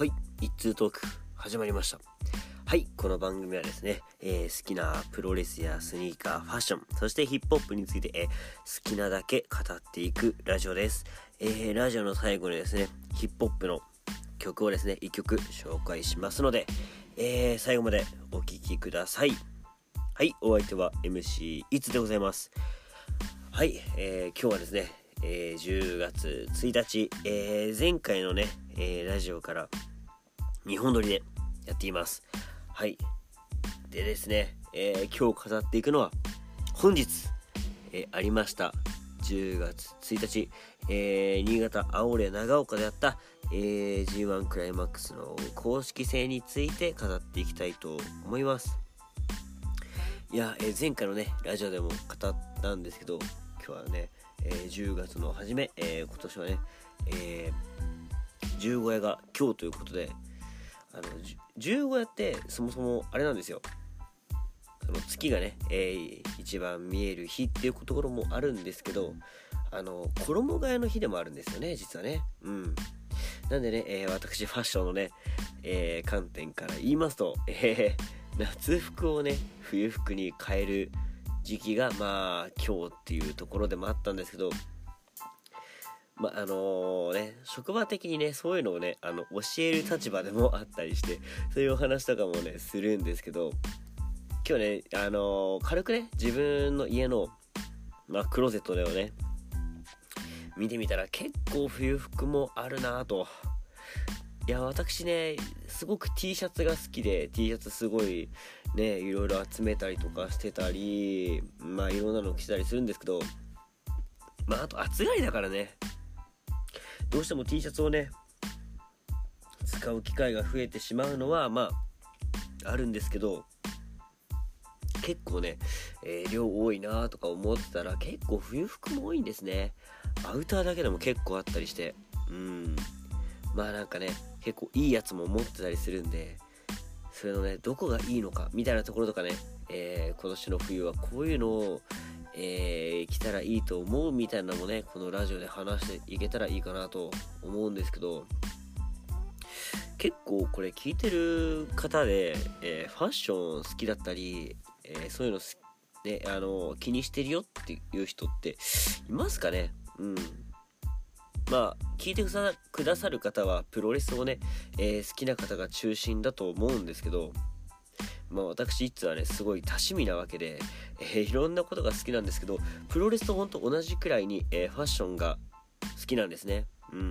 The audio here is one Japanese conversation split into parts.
はい一通トーク始まりました。はいこの番組はですね、えー、好きなプロレスやスニーカーファッションそしてヒップホップについて、えー、好きなだけ語っていくラジオです、えー、ラジオの最後にですねヒップホップの曲をですね1曲紹介しますので、え最後までお聴きください。はいお相手は MC いつでございます。はい、え今日はですねえ、10月1日、え、前回のね、え、ラジオから2本撮りでやっています。はい。でですね、え今日語っていくのは、本日、えありました、10月1日、え新潟青レ長岡であった、え G1 クライマックスの公式戦について語っていきたいと思います。いや、え前回のね、ラジオでも語ったんですけど、今日はね、え、10月の初め、え、今年はね、えー、十五夜が今日ということであの十五夜ってそもそもあれなんですよ。その月がね、えー、一番見える日っていうところもあるんですけどあの衣替えの日でもあるんですよね実はね。うん。なんでね、えー、私ファッションのね、えー、観点から言いますと、えー、夏服をね冬服に変える時期がまあ今日っていうところでもあったんですけどまあのね職場的にねそういうのをねあの教える立場でもあったりして そういうお話とかもねするんですけど今日ねあの、軽くね自分の家のまあクローゼットでをね見てみたら結構冬服もあるなと。いや私ねすごく T シャツが好きで T シャツすごいねいろいろ集めたりとかしてたりまあいろんなの着たりするんですけどまああと暑がりだからね。どうしても T シャツをね使う機会が増えてしまうのはまああるんですけど結構ね、えー、量多いなとか思ってたら結構冬服も多いんですね。アウターだけでも結構あったりしてうん。まあなんかね結構いいやつも持ってたりするんでそれのねどこがいいのかみたいなところとかね、えー、今年の冬はこういうのを、えー、着たらいいと思うみたいなのもねこのラジオで話していけたらいいかなと思うんですけど結構これ聞いてる方で、えー、ファッション好きだったり、えー、そういうのね、あの気にしてるよっていう人っていますかね？うん。まあ聞いてくださる方はプロレスをね、え、好きな方が中心だと思うんですけどまあ私いつはねすごい多趣味なわけで、えー、いろんなことが好きなんですけどプロレスとほんと同じくらいに、えー、ファッションが好きなんですねうん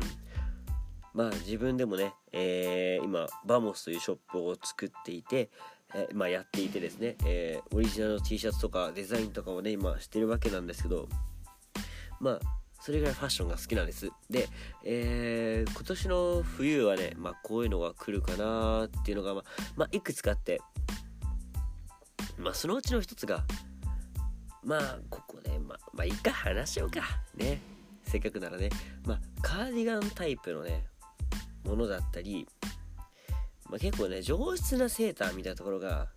まあ自分でもね、えー、今バモスというショップを作っていて、えー、まあ、やっていてですね、えー、オリジナルの T シャツとかデザインとかをね今してるわけなんですけどまあそれぐらいファッションが好きなんです。で、えー、今年の冬はね、まあ、こういうのが来るかなっていうのが、まあ、まあ、いくつかあって、まあ、そのうちの一つが、まあ、ここで、まあ、まあ、いいか、話しようか。ね。せっかくならね。まあ、カーディガンタイプのね、ものだったり、まあ、結構ね、上質なセーターみたいなところが、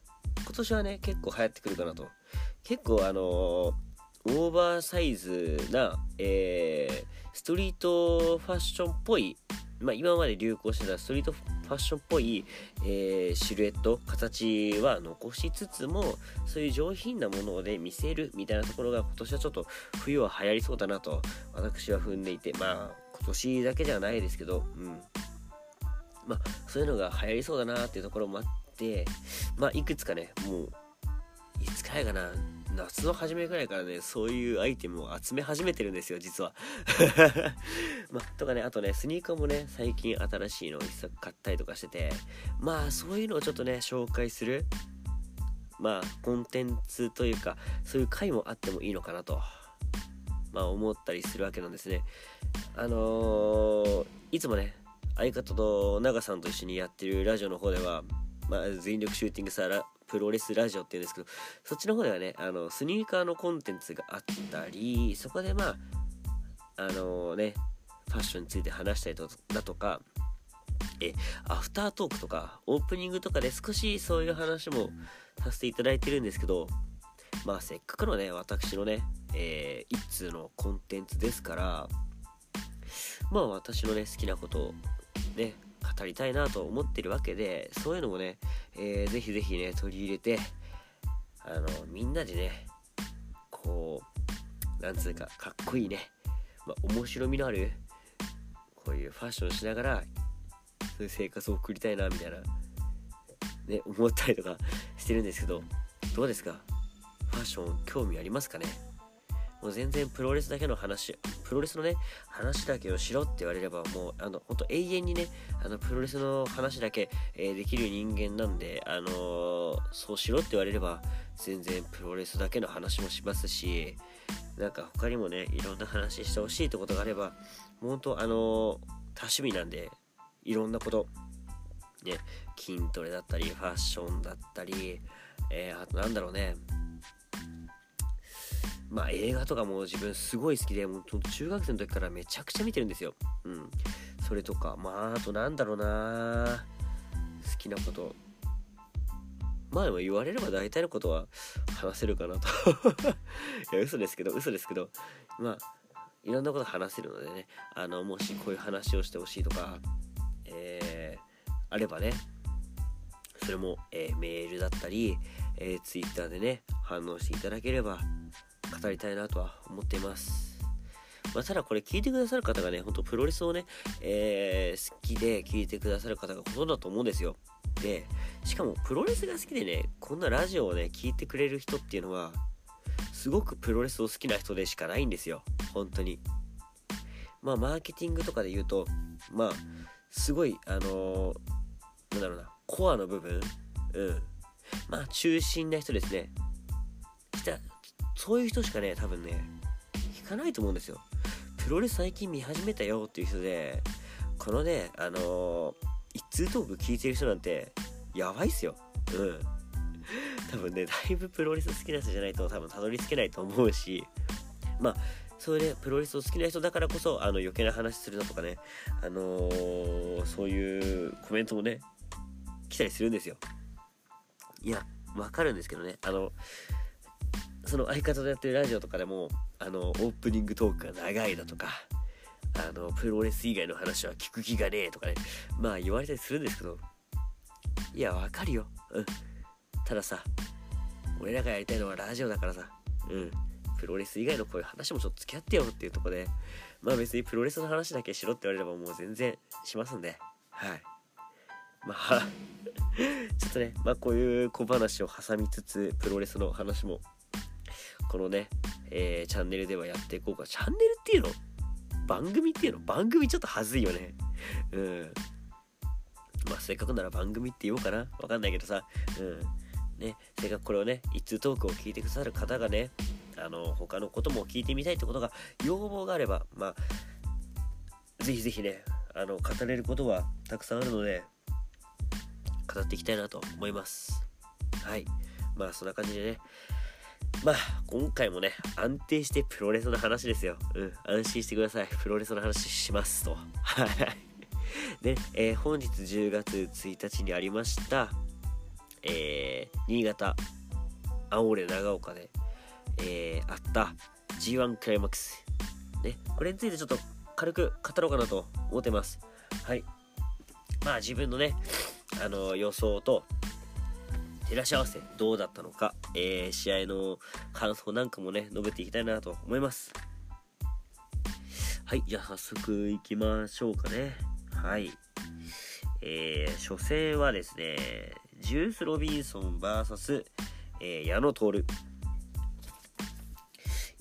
今年はね、結構流行ってくるかなと。結構あのーオーバーサイズな、えー、ストリートファッションっぽい、まあ、今まで流行してたストリートファッションっぽい、えー、シルエット形は残しつつもそういう上品なもので見せるみたいなところが今年はちょっと冬は流行りそうだなと私は踏んでいてまあ今年だけじゃないですけどうん。まあそういうのが流行りそうだなっていうところもあってまあいくつかねもういつかやかな夏の初めぐらいからねそういうアイテムを集め始めてるんですよ実は。ま、とかねあとねスニーカーもね最近新しいのを一作買ったりとかしててまあそういうのをちょっとね紹介するまあコンテンツというかそういう回もあってもいいのかなとまあ思ったりするわけなんですね。あのー、いつもね相方と長さんと一緒にやってるラジオの方ではまあ、全力シューティングサラプロレスラジオっていうんですけどそっちの方ではねあのスニーカーのコンテンツがあったりそこでまああのねファッションについて話したりだとかえアフタートークとかオープニングとかで少しそういう話もさせていただいてるんですけどまあせっかくのね私のね、えー、一通のコンテンツですからまあ私のね好きなことをね語りたいなと思ってるわけでそういうのもね、えー、ぜひぜひね取り入れてあのみんなでねこうなんつうかかっこいいね、まあ、面白みのあるこういうファッションしながらそういう生活を送りたいなみたいなね思ったりとかしてるんですけどどうですか？ファッション興味ありますかね？もう全然プロレスだけの話プロレスのね話だけをしろって言われればもうあの本当永遠にねあのプロレスの話だけ、えー、できる人間なんであのー、そうしろって言われれば全然プロレスだけの話もしますしなんか他にもねいろんな話してほしいってことがあれば本当あのー、多趣味なんでいろんなことね筋トレだったりファッションだったりえー、あとなんだろうねまあ映画とかも自分すごい好きで、もう中学生の時からめちゃくちゃ見てるんですよ。うん。それとか、まああとなんだろうな好きなこと。まあでも言われれば大体のことは話せるかなと いや、嘘ですけど、嘘ですけど、まあ、いろんなこと話せるのでね、あの、もしこういう話をしてほしいとか、えー、あればね、それも、えー、メールだったり、えー、Twitter でね、反応していただければ、語りたいなとは思っています。まあ、ただこれ聞いてくださる方がね、ほんとプロレスをね、えー、好きで聞いてくださる方がほとんどだと思うんですよ。で、しかもプロレスが好きでね、こんなラジオをね、聞いてくれる人っていうのは、すごくプロレスを好きな人でしかないんですよ。本当に。まあ、マーケティングとかで言うと、まあ、すごい、あのー、なんだろうな、コアの部分、うん。まあ、中心な人ですね。そういう人しかね、多分ね、聞かないと思うんですよ。プロレス最近見始めたよっていう人で、このね、あのー、一通トーク聞いてる人なんて、やばいっすよ。うん。多分ね、だいぶプロレス好きな人じゃないと多分たどり着けないと思うし、まあ、それでプロレスを好きな人だからこそ、あの余計な話するのとかね、あのー、そういうコメントもね、来たりするんですよ。いや、わかるんですけどね、あの、その相方でやってるラジオとかでもあのオープニングトークが長いだとかあのプロレス以外の話は聞く気がねえとかねまあ言われたりするんですけどいやわかるよ。うん。たださ俺らがやりたいのはラジオだからさうん。プロレス以外のこういう話もちょっと付き合ってよっていうとこでまあ別にプロレスの話だけしろって言われればもう全然しますんで。はい。まあ ちょっとねまあこういう小話を挟みつつプロレスの話もこのね、えー、チャンネルではやっていこうか。チャンネルっていうの？番組っていうの？番組ちょっとはずいよね。うん。まあ、せっかくなら番組って言おうかな。わかんないけどさ。うん。ね、せっかくこれをね、一通トークを聞いてくださる方がね、あの、他のことも聞いてみたいってことが、要望があれば、まあ、ぜひぜひね、あの、語れることはたくさんあるので、語っていきたいなと思います。はい。まあ、そんな感じでね、まあ、今回もね、安定してプロレスの話ですよ。うん、安心してください。プロレスの話しますと。はい。で、えー、本日10月1日にありました、えー、新潟、青森長岡で、えー、あった G1 クライマックス。ね、これについてちょっと軽く語ろうかなと思ってます。はい。まあ自分のね、あの予想と、照らし合わせどうだったのか、えー、試合の感想なんかもね、述べていきたいなと思います。はい、じゃあ早速行きましょうかね。はい。えー、初戦はですね、ジュース・ロビンソン VS、えー、矢野徹。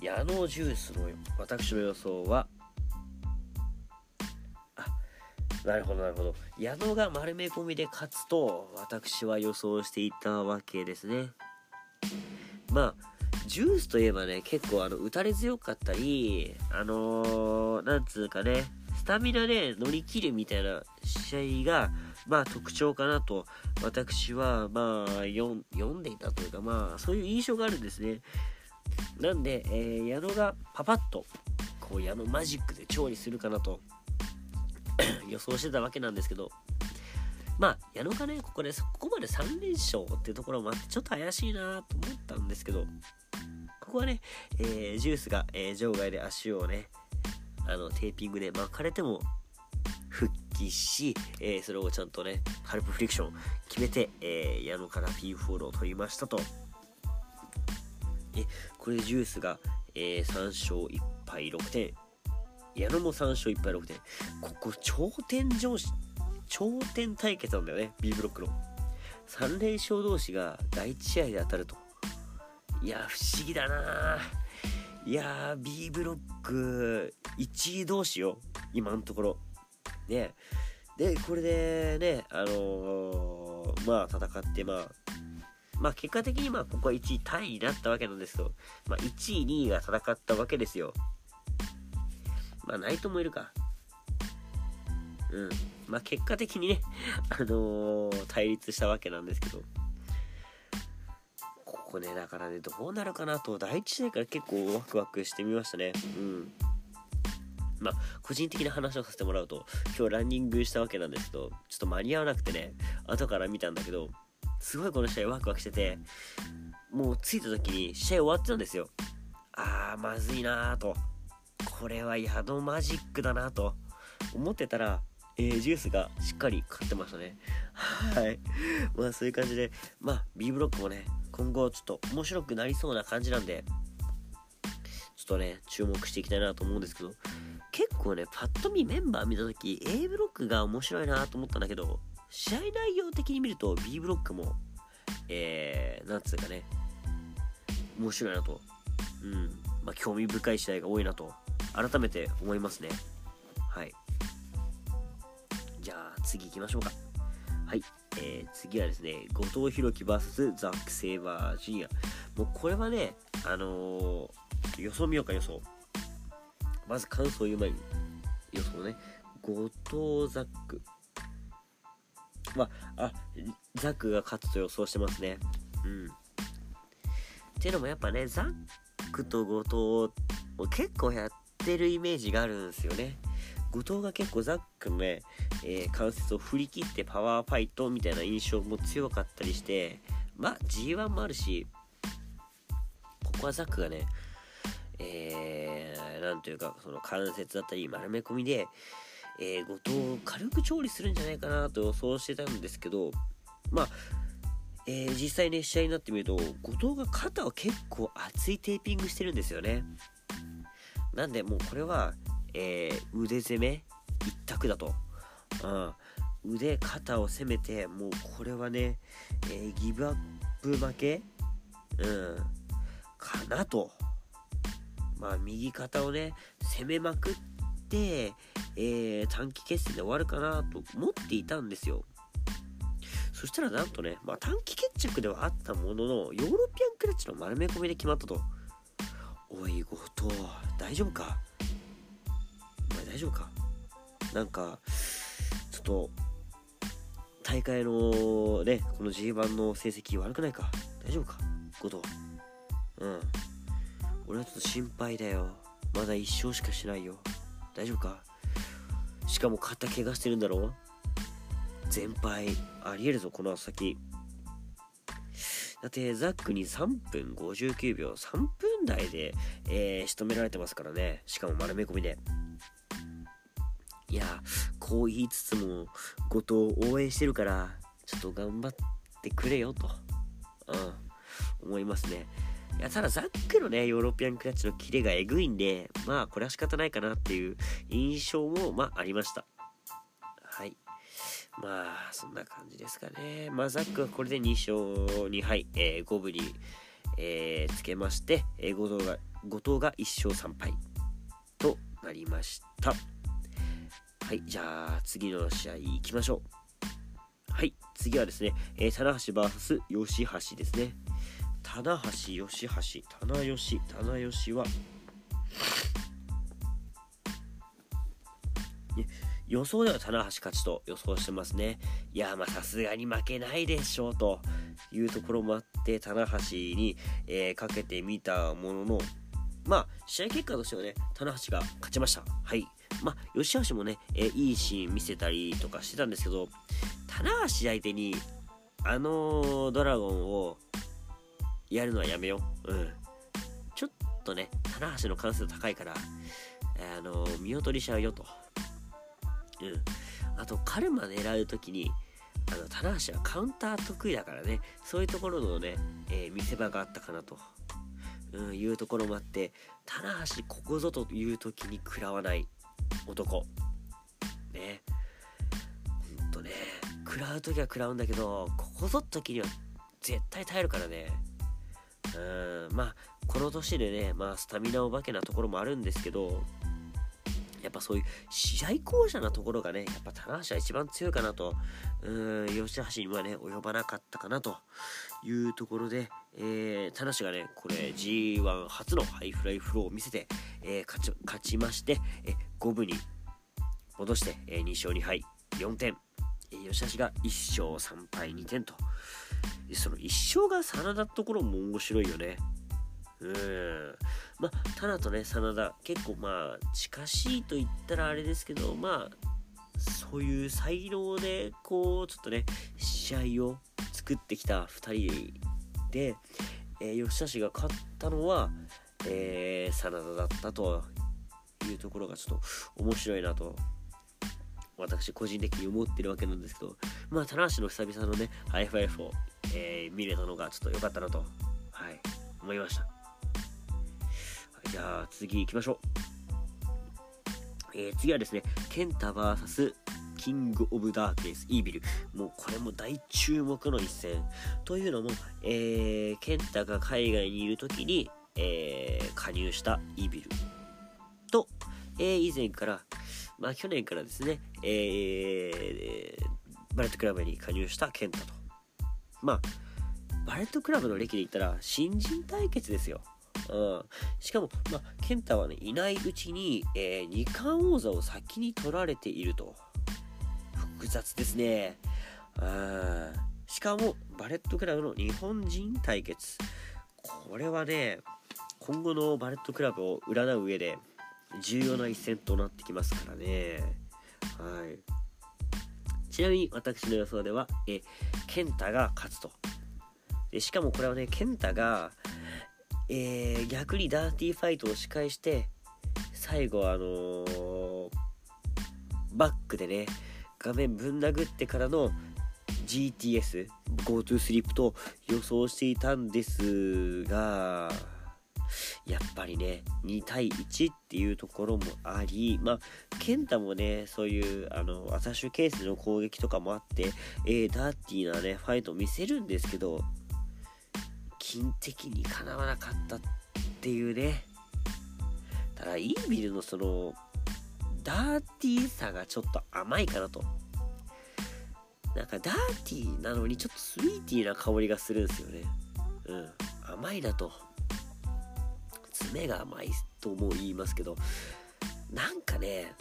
矢野ジュースの私の予想は、なるほどなるほど。矢野が丸め込みで勝つと私は予想していたわけですね。まあジュースといえばね結構あの打たれ強かったりあのー、なんつうかねスタミナで乗り切るみたいな試合がまあ特徴かなと私はまあ読んでいたというかまあそういう印象があるんですね。なんで、えー、矢野がパパッとこう矢野マジックで調理するかなと予想してたわけなんですけど、まあ、矢野がね、ここで、ここまで3連勝っていうところもあって、ちょっと怪しいなと思ったんですけど、ここはね、えー、ジュースが、えー、場外で足をね、あの、テーピングで巻かれても、復撃し、えー、それをちゃんとね、カルプフリクション決めて、えー、矢野からピンフォールを取りましたと。え、これでジュースが、えー、3勝1敗6点。矢野も3勝1敗6点。ここ、頂点上司、頂点対決なんだよね、B ブロックの。3連勝同士が第1試合で当たると。いや、不思議だないやー、B ブロック1位同士よ、今のところ。ね。で、これでね、あのー、まあ、戦って、まあ、まあ、結果的にまあ、ここは1位タイになったわけなんですけど、まあ、1位、2位が戦ったわけですよ。まあ、ナイトもいるか。うん。まあ、結果的にね、あのー、対立したわけなんですけど。ここね、だからね、どうなるかなと、第1試合から結構ワクワクしてみましたね。うん。まあ、個人的な話をさせてもらうと、今日ランニングしたわけなんですけど、ちょっと間に合わなくてね、後から見たんだけど、すごいこの試合ワクワクしてて、もう着いた時に試合終わってたんですよ。あー、まずいなーと。これは宿マジックだなと思ってたら、えー、ジュースがしっかり勝ってましたね。はい。まあそういう感じで、まあ B ブロックもね、今後ちょっと面白くなりそうな感じなんで、ちょっとね、注目していきたいなと思うんですけど、結構ね、パッと見メンバー見た時 A ブロックが面白いなと思ったんだけど、試合内容的に見ると B ブロックも、えー、なんつうかね、面白いなと。うん。まあ、興味深い試合が多いなと、改めて思いますね。はい。じゃあ、次行きましょうか。はい。えー、次はですね、後藤弘樹 VS ザック・セイバージュニア。もうこれはね、あのー、予想見ようか予想。まず感想言う前に予想ね後藤ザックまああザックが勝つと予想してますねうんっていうのもやっぱねザックと後藤結構やってるイメージがあるんですよね後藤が結構ザックのね、えー、関節を振り切ってパワーファイトみたいな印象も強かったりしてまあ G1 もあるしここはザックがねえー、なんというか、その関節だったり丸め込みで、えー、後藤を軽く調理するんじゃないかなと予想してたんですけど、まあ、えー、実際ね、試合になってみると、後藤が肩を結構厚いテーピングしてるんですよね。なんで、もうこれは、えー、腕攻め一択だと。うん。腕、肩を攻めて、もうこれはね、えー、ギブアップ負けうん。かなと。まあ、右肩をね、攻めまくって、えー、短期決戦で終わるかなと思っていたんですよ。そしたらなんとね、まあ、短期決着ではあったものの、ヨーロピアンクラッチの丸め込みで決まったと。おい、後藤、大丈夫か？お前大丈夫か？なんか、ちょっと、大会のね、この G1 の成績悪くないか？大丈夫か？後藤。うん。俺はちょっと心配だよ。まだ1勝しかしないよ。大丈夫か？しかも肩怪我してるんだろ？全敗ありえるぞこの先。だってザックに3分59秒3分台で、えー、仕留められてますからね。しかも丸め込みで。いやこう言いつつも後藤応援してるからちょっと頑張ってくれよと。うん。思いますね。いや、ただザックのね、ヨーロピアンクラッチのキレがえぐいんで、まあ、これは仕方ないかなっていう印象も、まあ、ありました。まあ、そんな感じですかね。まあ、ザックはこれで2勝2敗、えー、5分に、えー、つけまして、えー、後藤が、後藤が1勝3敗となりました。はい、じゃあ、次の試合行きましょう。はい、次はですね、えー、棚橋 VS 吉橋ですね。棚橋義橋棚吉棚吉は予想では棚橋勝ちと予想してますね。いや、まあさすがに負けないでしょうというところもあって、棚橋に、えー、かけてみたものの、まあ試合結果としてはね、棚橋が勝ちました。はい。まあ、吉橋もね、えー、いいシーン見せたりとかしてたんですけど、棚橋相手に、あのドラゴンをやるのはやめよう。うん。ちょっとね、棚橋の関数高いから、あの、見劣りしちゃうよと。うん。あとカルマ狙う時にあの棚橋はカウンター得意だからね。そういうところのね、えー、見せ場があったかなと、うん、いうところもあって棚橋ここぞという時に食らわない。男。ね。ほんとね。食らう時は食らうんだけどここぞ時には絶対耐えるからね。うんまあこの年でねまあスタミナお化けなところもあるんですけどやっぱそういう試合巧者なところがね、やっぱ棚橋は一番強いかなと、うん、吉橋にはね、及ばなかったかなというところで、えー、棚橋がね、これ G1 初のハイフライフローを見せて、えー、勝ち勝ちまして、え五分に戻して、えー、2勝2敗4点、えー、吉橋が1勝3敗2点と、その1勝が真田のところも面白いよね。うん。まあ、タナとね、真田、結構まあ、近しいと言ったらあれですけど、まあ、そういう才能で、こう、ちょっとね、試合を作ってきた2人で、えー、吉田氏が勝ったのは、えー、真田だったというところがちょっと面白いなと私個人的に思ってるわけなんですけどまあ棚橋の久々のねハイフライフローを、えー、見れたのがちょっと良かったなとはい思いましたじゃあ次行きましょう。えー、次はですね、ケンタ VS キング・オブ・ダークネス、イービル。もうこれも大注目の一戦。というのも、えー、ケンタが海外にいる時に、えー、加入したイービルと、えー、以前から、まあ去年からですね、えー、バレットクラブに加入したケンタと。まあ、バレットクラブの歴で言ったら新人対決ですよ。うん、しかも、まあ、 KENTA はね、いないうちに、えー、二冠王座を先に取られていると。複雑ですね。うん、しかも、バレットクラブの日本人対決。これはね、今後のバレットクラブを占う上で、重要な一戦となってきますからね。はい。ちなみに私の予想では、え、健太が勝つと。でしかもこれはね、健太が、えー、逆にダーティーファイトを仕返して最後あのー、バックでね画面ぶん殴ってからの GTS GoTo スリップと予想していたんですがやっぱりね2対1っていうところもありまあ健太もねそういうあのアタッシュケースの攻撃とかもあって、えー、ダーティーなねファイトを見せるんですけど金的にかなわなかったっていうね。ただイービルのそのダーティーさがちょっと甘いかなと。なんかダーティーなのにちょっとスイーティーな香りがするんですよね。うん。甘いなと。爪が甘いとも言いますけど。なんかね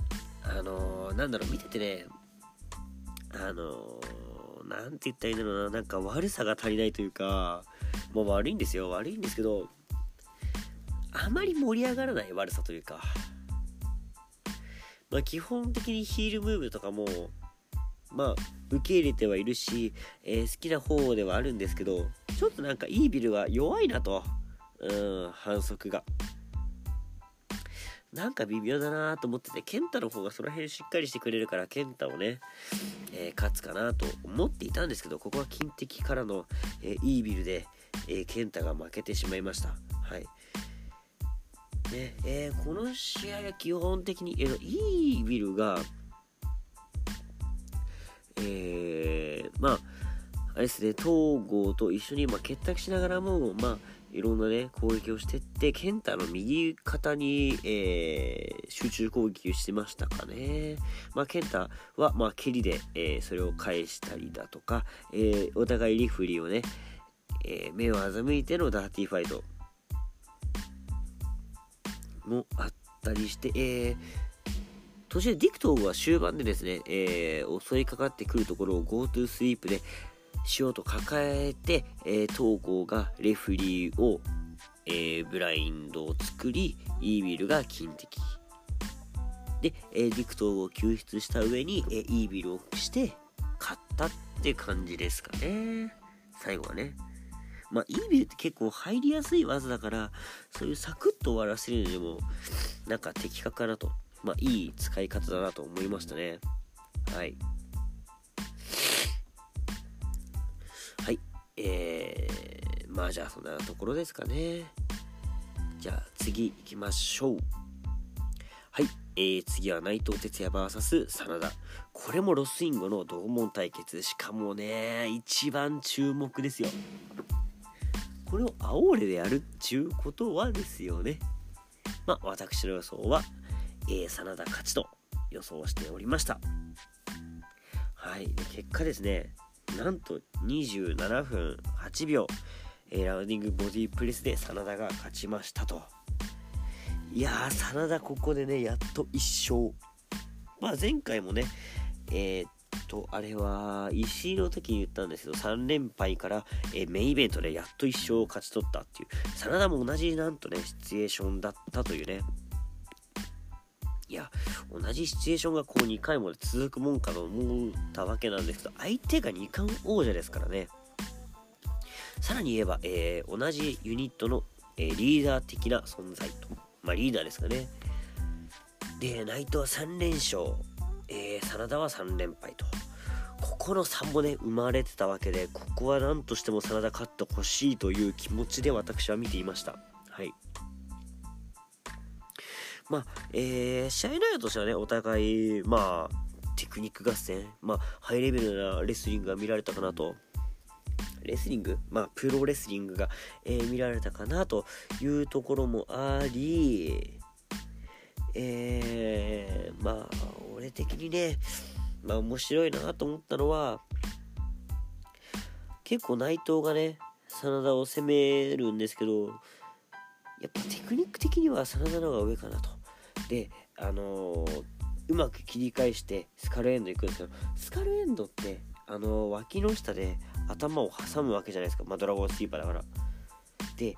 あのー、なんだろう見ててねあのー、なんて言ったらいいんだろうな。なんか悪さが足りないというかもう悪いんですよ。悪いんですけどあまり盛り上がらない悪さというかまあ基本的にヒールムーブとかもまあ受け入れてはいるし、えー、好きな方ではあるんですけどちょっとなんかイービルは弱いなと。うん反則が。なんか微妙だなと思ってて、ケンタの方がその辺しっかりしてくれるから、ケンタをね、えー、勝つかなと思っていたんですけど、ここは金敵からの、えー、イービルで、えー、ケンタが負けてしまいました。はい。ね、えー、この試合は基本的に、えー、イービルが、えー、まあ、あれですね、東郷と一緒に、まあ、結託しながらも、まあ、いろんなね、攻撃をしてって、ケンタの右肩に、えー、集中攻撃をしてましたかね。まあ、ケンタは、まあ、蹴りで、えー、それを返したりだとか、えー、お互いリフリーをね、え目を欺いてのダーティーファイトもあったりして、え途中でディック東郷は終盤でですね、え襲いかかってくるところを GoTo スイープでしようと抱えて、えー、東郷がレフリーを、えー、ブラインドを作り、 EVIL が金的。で、えー、ディック東郷を救出した上に、えー、 EVIL をして勝ったって感じですかね。最後はね。まあ、 EVIL って結構入りやすい技だから、そういうサクッと終わらせるのにも、なんか的確かなと。まあ、いい使い方だなと思いましたね。はいえー、まあじゃあそんなところですかね。じゃあ次行きましょう。はい、えー、次は内藤哲也 VS 真田。これもロスインゴの同門対決。しかもね一番注目ですよ。これを煽れでやるっちゅうことはですよね。まあ私の予想は、えー、真田勝ちと予想しておりました。はい。結果ですね。なんと27分8秒、え、ラウンディングボディプレスで真田が勝ちましたと。いやー真田ここでねやっと1勝。まあ前回もねえー、っとあれは石井の時に言ったんですけど3連敗から、え、メインイベントでやっと1勝を勝ち取ったっていう。真田も同じなんとねシチュエーションだったというね。いや同じシチュエーションがこう2回も続くもんかと思ったわけなんですけど相手が2冠王者ですからね。さらに言えば、えー、同じユニットの、えー、リーダー的な存在と。まあリーダーですかね。で内藤は3連勝、えー、真田は3連敗と。ここの差もね生まれてたわけでここは何としても真田勝ってほしいという気持ちで私は見ていました。はい。まあ、えー、試合内容としてはね、お互い、まあ、テクニック合戦、まあ、ハイレベルなレスリングが見られたかなと。レスリング？まあ、プロレスリングが、えー、見られたかなというところもあり、えー、まあ、俺的にね、まあ、面白いなと思ったのは、結構内藤がね、真田を攻めるんですけど、やっぱテクニック的には真田の方が上かなと。であのー、うまく切り返してスカルエンド行くんですけどスカルエンドってあのー、脇の下で頭を挟むわけじゃないですか、まあ、ドラゴンスリーパーだから。で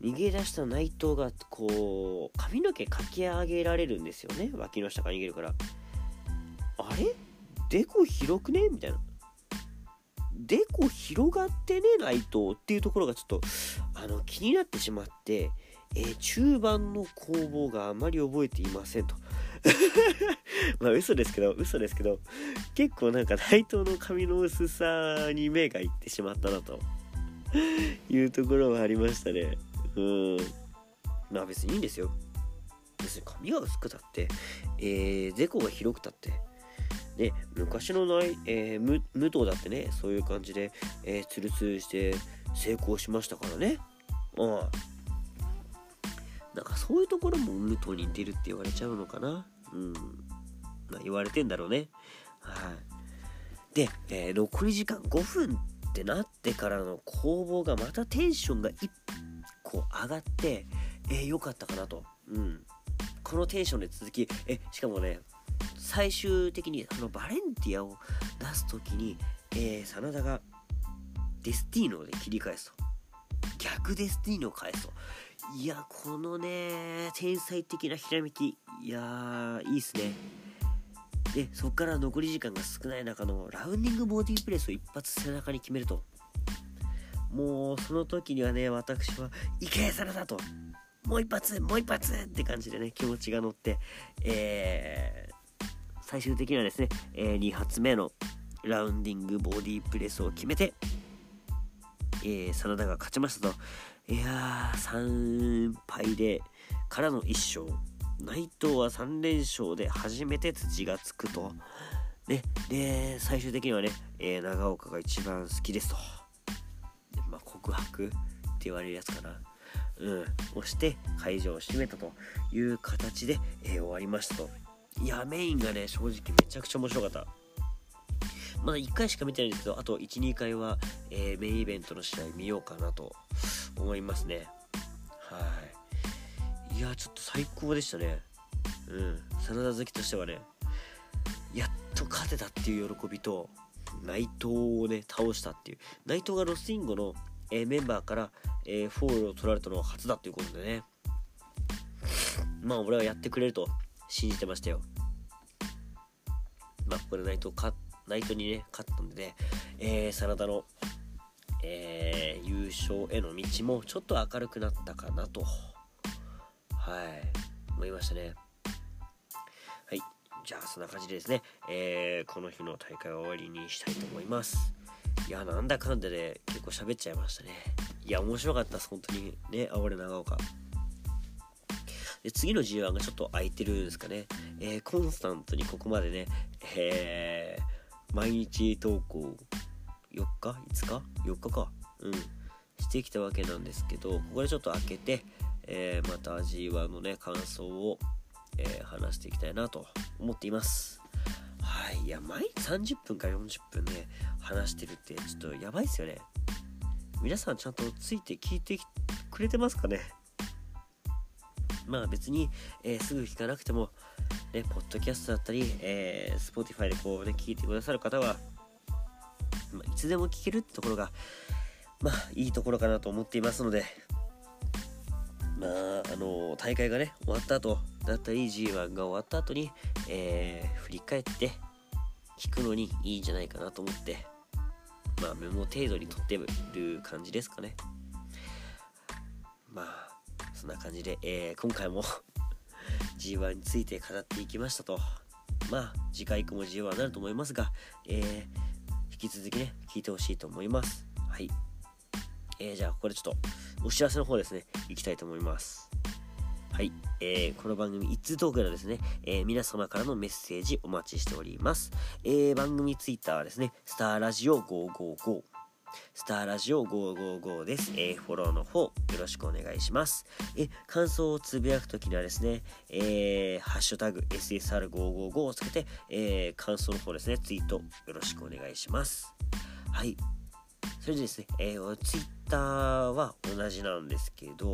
逃げ出した内藤がこう髪の毛かき上げられるんですよね。脇の下から逃げるから。あれ？デコ広くね？みたいな。デコ広がってね？内藤っていうところがちょっとあの気になってしまってえー、中盤の攻防があまり覚えていませんと。まあ嘘ですけど、嘘ですけど、結構なんか内藤の髪の薄さに目がいってしまったなというところはありましたね。うん。まあ別にいいんですよ。別に髪が薄くたって、えー、デコが広くたって、ね、昔のない、えー、武藤だってね、そういう感じで、えー、ツルツルして成功しましたからね。まあなんかそういうところも武藤に似てるって言われちゃうのかな。うん。まあ言われてんだろうね。はい。で、えー、残り時間5分ってなってからの攻防がまたテンションが1個上がってえー、よかったかなと。うん。このテンションで続きえしかもね最終的にあのバレンティアを出す時に、えー、真田がデスティーノで切り返すと。逆デスティーノを返すと。いやこのね天才的なひらめきいやいいっすねでそこから残り時間が少ない中のラウンディングボディープレスを一発背中に決めるともうその時にはね私は「いけさらだ!」と「もう一発もう一発!」って感じでね気持ちが乗ってえー、最終的にはですね、えー、2発目のラウンディングボディープレスを決めて、えー、真田が勝ちましたといやー、3敗でからの1勝。内藤は3連勝で初めて土がつくと。ね、で、最終的にはね、えー、長岡が一番好きですとで。まあ、告白って言われるやつかな。うん、押して会場を閉めたという形で、えー、終わりましたと。いや、メインがね、正直めちゃくちゃ面白かった。まだ1回しか見てないんですけど、あと1、2回は、えー、メインイベントの試合見ようかなと思いますね。はい。いや、ちょっと最高でしたね。うん。真田好きとしてはね、やっと勝てたっていう喜びと、内藤をね、倒したっていう。内藤がロスインゴの、えー、メンバーから、えー、フォールを取られたのは初だっていうことでね。まあ、俺はやってくれると信じてましたよ。まあ、ここで内藤勝、内藤にね、勝ったんでね、えー、真田の、えー、優勝への道もちょっと明るくなったかなと、はい、思いましたね。はい、じゃあそんな感じでですね、えー、この日の大会は終わりにしたいと思います。いやなんだかんだで結構喋っちゃいましたね。いや面白かったです。本当に。ね。青森長岡。で次の G1 がちょっと空いてるんですかね、えー、コンスタントにここまでね、えー、毎日投稿4日 ?5 日 ?4 日か。うん。してきたわけなんですけどここでちょっと開けて、えー、また G1 のね感想を、え話していきたいなと思っています。はい。いや毎日30分から40分ね話してるってちょっとやばいっすよね。皆さんちゃんとついて聞いてくれてますかね？まあ別に、えー、すぐ聞かなくても、ね、ポッドキャストだったり、えー、Spotify でこうね、聞いてくださる方は、まあ、いつでも聞けるってところが、まあいいところかなと思っていますので、まあ、あの大会がね、終わった後だったり、G1 が終わった後に、えー、振り返って聞くのにいいんじゃないかなと思って、まあメモ程度に撮ってる感じですかね。まあそんな感じで、えー、今回も G1 について語っていきましたと。まあ、次回以降も G1 になると思いますが、えー、引き続きね、聞いてほしいと思います。はい。えー、じゃあ、ここでちょっと、お知らせの方ですね、いきたいと思います。はい。えー、この番組、一通トークではですね、えー、皆様からのメッセージお待ちしております。えー、番組ツイッターはですね、スターラジオ555。スターラジオ555です。えー、フォローの方、よろしくお願いします。え、感想をつぶやくときにはですね、えー、ハッシュタグ SSR555 をつけて、えー、感想の方ですね、ツイートよろしくお願いします。はい。それでですね、えー、ツイッターは同じなんですけど、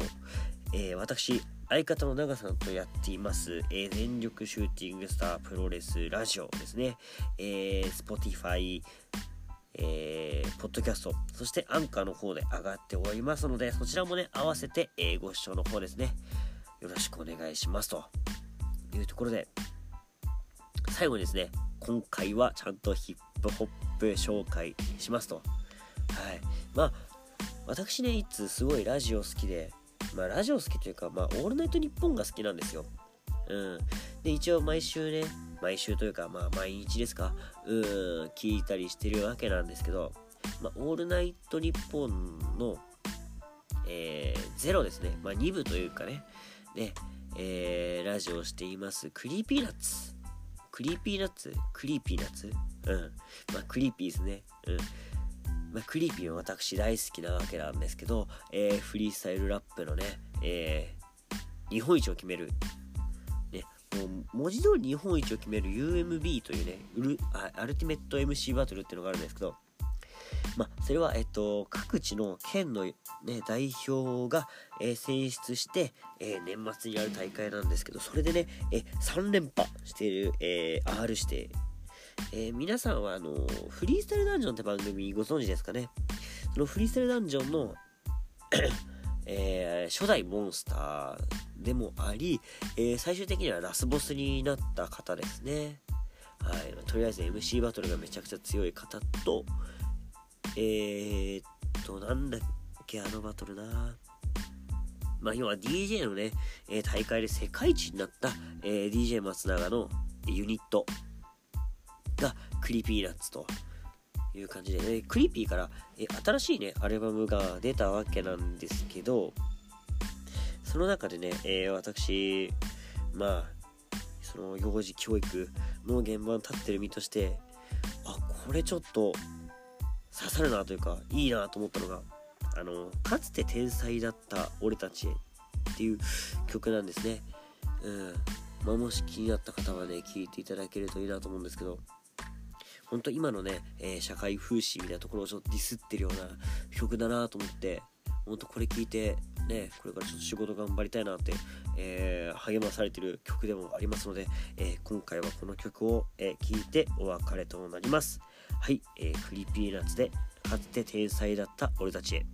えー、私、相方の長さんとやっています、えー、全力シューティングスタープロレスラジオですね、えー、Spotify、えー、ポッドキャスト、そしてアンカーの方で上がっておりますので、そちらもね、合わせて、えー、ご視聴の方ですね、よろしくお願いしますというところで、最後にですね、今回はちゃんとヒップホップ紹介しますと。はい。まあ、私ね、いつすごいラジオ好きで、まあ、ラジオ好きというか、まあ、オールナイトニッポンが好きなんですよ。うん。で、一応毎週ね、毎週というか、まあ、毎日ですか、うん、聞いたりしてるわけなんですけど、まあ、オールナイトニッポンの、えー、ゼロですね。まあ、2部というかね、ね、えー、ラジオをしています、 Creepy Nuts。Creepy Nuts？Creepy Nuts？うん。まあ、クリーピーですね。うん。まあ、クリーピーは私大好きなわけなんですけど、えー、フリースタイルラップのね、えー、日本一を決める文字通り日本一を決める UMB というねウルアルティメット MC バトルっていうのがあるんですけどまあ、それは、えっと、各地の県の、ね、代表が、えー、選出して、えー、年末にやる大会なんですけど、それでね、えー、3連覇している、え R 指定。え皆さんは、あのフリースタイルダンジョンって番組ご存知ですかね？そのフリースタイルダンジョンのえ初代モンスターでもあり、えー、最終的にはラスボスになった方ですね。はい、とりあえず MC バトルがめちゃくちゃ強い方と、えー、っと、なんだっけ、あのバトルな。まあ、要は DJ のね、え、大会で世界一になった、え、DJ 松永のユニットが Creepy Nuts という感じでね、クリーピーから、え新しいね、アルバムが出たわけなんですけど、その中でね、えー、私、まあ、その幼児教育の現場に立ってる身として、あ、これちょっと刺さるなというか、いいなと思ったのが、あの、かつて天才だった俺たちへっていう曲なんですね。うん。まあ、もし気になった方はね、聴いていただけるといいなと思うんですけど、ほんと今のね、えー、社会風刺みたいなところをちょっとディスってるような曲だなと思って、ほんとこれ聞いてね、これからちょっと仕事頑張りたいなって、えー、励まされてる曲でもありますので、えー、今回はこの曲を、えー、聞いてお別れとなります。はい、えー、 Creepy Nuts でかつて天才だった俺たちへ。